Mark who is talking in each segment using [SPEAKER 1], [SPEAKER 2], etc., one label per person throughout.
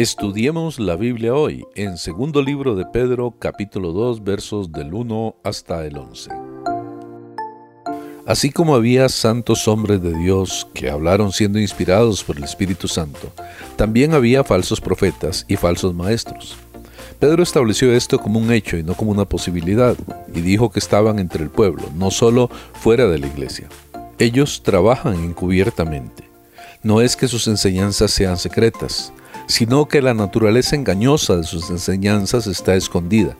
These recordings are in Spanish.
[SPEAKER 1] Estudiemos la Biblia hoy en segundo libro de Pedro capítulo 2 versos del 1 hasta el 11. Así como había santos hombres de Dios que hablaron siendo inspirados por el Espíritu Santo, también había falsos profetas y falsos maestros. Pedro estableció esto como un hecho y no como una posibilidad, y dijo que estaban entre el pueblo, no solo fuera de la iglesia. Ellos trabajan encubiertamente. No es que sus enseñanzas sean secretas, sino que la naturaleza engañosa de sus enseñanzas está escondida.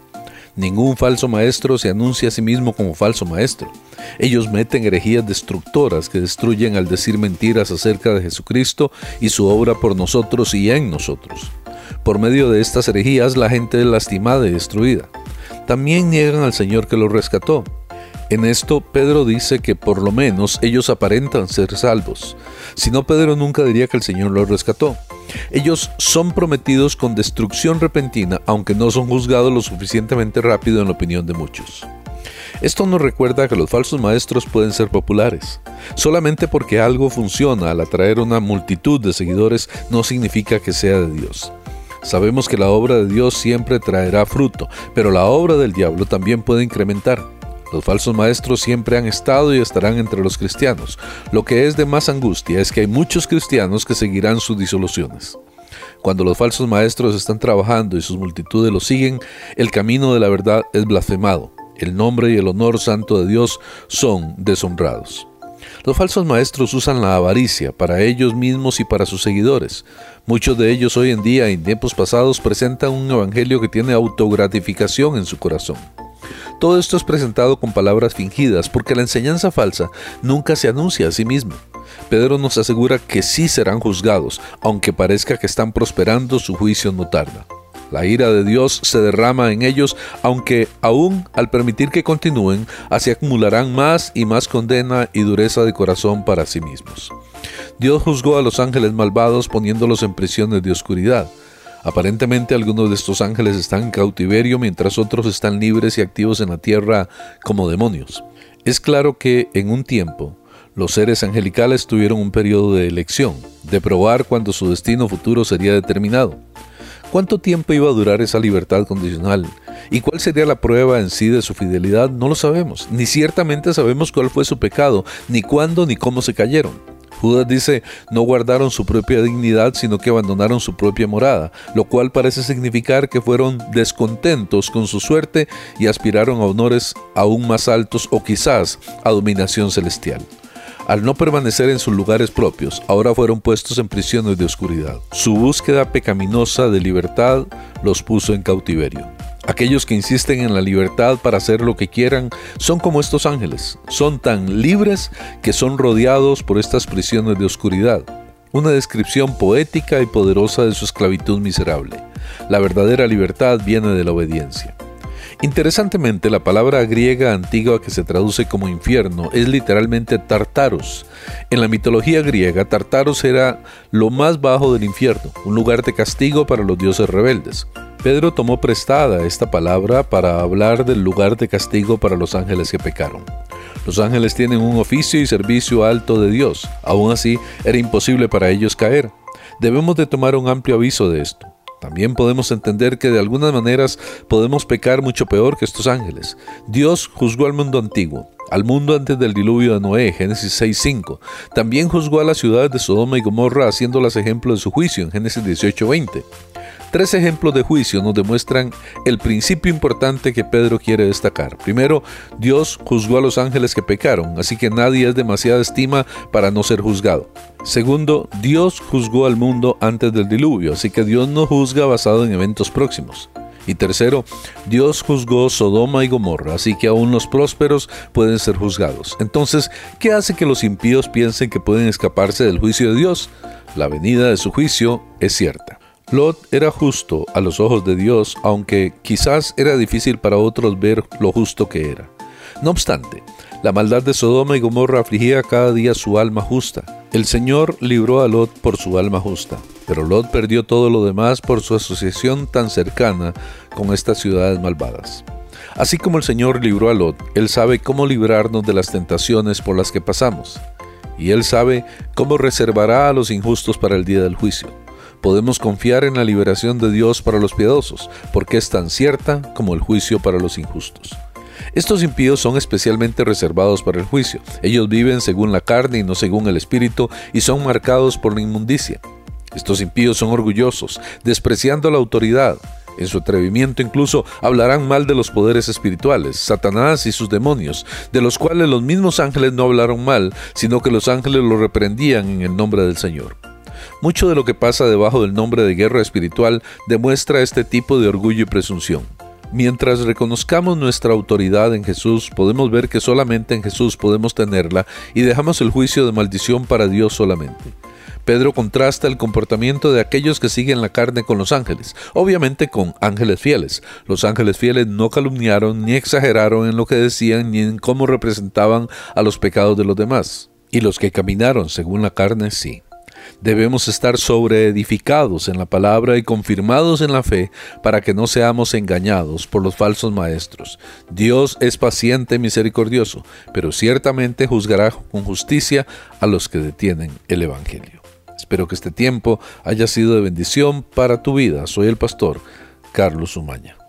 [SPEAKER 1] Ningún falso maestro se anuncia a sí mismo como falso maestro. Ellos meten herejías destructoras que destruyen al decir mentiras acerca de Jesucristo y su obra por nosotros y en nosotros. Por medio de estas herejías la gente es lastimada y destruida. También niegan al Señor que los rescató. En esto Pedro dice que por lo menos ellos aparentan ser salvos. Si no, Pedro nunca diría que el Señor los rescató. Ellos son prometidos con destrucción repentina, aunque no son juzgados lo suficientemente rápido en la opinión de muchos. Esto nos recuerda que los falsos maestros pueden ser populares. Solamente porque algo funciona al atraer una multitud de seguidores no significa que sea de Dios. Sabemos que la obra de Dios siempre traerá fruto, pero la obra del diablo también puede incrementar. Los falsos maestros siempre han estado y estarán entre los cristianos. Lo que es de más angustia es que hay muchos cristianos que seguirán sus disoluciones. Cuando los falsos maestros están trabajando y sus multitudes los siguen, el camino de la verdad es blasfemado. El nombre y el honor santo de Dios son deshonrados. Los falsos maestros usan la avaricia para ellos mismos y para sus seguidores. Muchos de ellos hoy en día y en tiempos pasados presentan un evangelio que tiene autogratificación en su corazón. Todo esto es presentado con palabras fingidas porque la enseñanza falsa nunca se anuncia a sí misma. Pedro nos asegura que sí serán juzgados, aunque parezca que están prosperando, su juicio no tarda. La ira de Dios se derrama en ellos, aunque aún al permitir que continúen, así acumularán más y más condena y dureza de corazón para sí mismos. Dios juzgó a los ángeles malvados poniéndolos en prisiones de oscuridad. Aparentemente algunos de estos ángeles están en cautiverio mientras otros están libres y activos en la tierra como demonios. Es claro que en un tiempo los seres angelicales tuvieron un periodo de elección, de probar cuándo su destino futuro sería determinado. ¿Cuánto tiempo iba a durar esa libertad condicional? ¿Y cuál sería la prueba en sí de su fidelidad? No lo sabemos, ni ciertamente sabemos cuál fue su pecado, ni cuándo ni cómo se cayeron. Judas dice, no guardaron su propia dignidad, sino que abandonaron su propia morada, lo cual parece significar que fueron descontentos con su suerte y aspiraron a honores aún más altos o quizás a dominación celestial. Al no permanecer en sus lugares propios, ahora fueron puestos en prisiones de oscuridad. Su búsqueda pecaminosa de libertad los puso en cautiverio. Aquellos que insisten en la libertad para hacer lo que quieran son como estos ángeles, son tan libres que son rodeados por estas prisiones de oscuridad. Una descripción poética y poderosa de su esclavitud miserable. La verdadera libertad viene de la obediencia. Interesantemente, la palabra griega antigua que se traduce como infierno es literalmente Tartaros. En la mitología griega, Tartaros era lo más bajo del infierno, un lugar de castigo para los dioses rebeldes. Pedro tomó prestada esta palabra para hablar del lugar de castigo para los ángeles que pecaron. Los ángeles tienen un oficio y servicio alto de Dios, aún así era imposible para ellos caer. Debemos de tomar un amplio aviso de esto. También podemos entender que de algunas maneras podemos pecar mucho peor que estos ángeles. Dios juzgó al mundo antiguo, al mundo antes del diluvio de Noé, Génesis 6.5. También juzgó a las ciudades de Sodoma y Gomorra haciéndolas ejemplo de su juicio en Génesis 18.20. Tres ejemplos de juicio nos demuestran el principio importante que Pedro quiere destacar. Primero, Dios juzgó a los ángeles que pecaron, así que nadie es demasiada estima para no ser juzgado. Segundo, Dios juzgó al mundo antes del diluvio, así que Dios no juzga basado en eventos próximos. Y tercero, Dios juzgó Sodoma y Gomorra, así que aún los prósperos pueden ser juzgados. Entonces, ¿qué hace que los impíos piensen que pueden escaparse del juicio de Dios? La venida de su juicio es cierta. Lot era justo a los ojos de Dios, aunque quizás era difícil para otros ver lo justo que era. No obstante, la maldad de Sodoma y Gomorra afligía cada día su alma justa. El Señor libró a Lot por su alma justa, pero Lot perdió todo lo demás por su asociación tan cercana con estas ciudades malvadas. Así como el Señor libró a Lot, Él sabe cómo librarnos de las tentaciones por las que pasamos, y Él sabe cómo reservará a los injustos para el día del juicio. Podemos confiar en la liberación de Dios para los piadosos, porque es tan cierta como el juicio para los injustos. Estos impíos son especialmente reservados para el juicio. Ellos viven según la carne y no según el espíritu y son marcados por la inmundicia. Estos impíos son orgullosos, despreciando la autoridad. En su atrevimiento incluso hablarán mal de los poderes espirituales, Satanás y sus demonios, de los cuales los mismos ángeles no hablaron mal, sino que los ángeles lo reprendían en el nombre del Señor. Mucho de lo que pasa debajo del nombre de guerra espiritual demuestra este tipo de orgullo y presunción. Mientras reconozcamos nuestra autoridad en Jesús, podemos ver que solamente en Jesús podemos tenerla y dejamos el juicio de maldición para Dios solamente. Pedro contrasta el comportamiento de aquellos que siguen la carne con los ángeles, obviamente con ángeles fieles. Los ángeles fieles no calumniaron ni exageraron en lo que decían ni en cómo representaban a los pecados de los demás. Y los que caminaron según la carne sí. Debemos estar sobreedificados en la palabra y confirmados en la fe para que no seamos engañados por los falsos maestros. Dios es paciente y misericordioso, pero ciertamente juzgará con justicia a los que detienen el Evangelio. Espero que este tiempo haya sido de bendición para tu vida. Soy el pastor Carlos Umaña.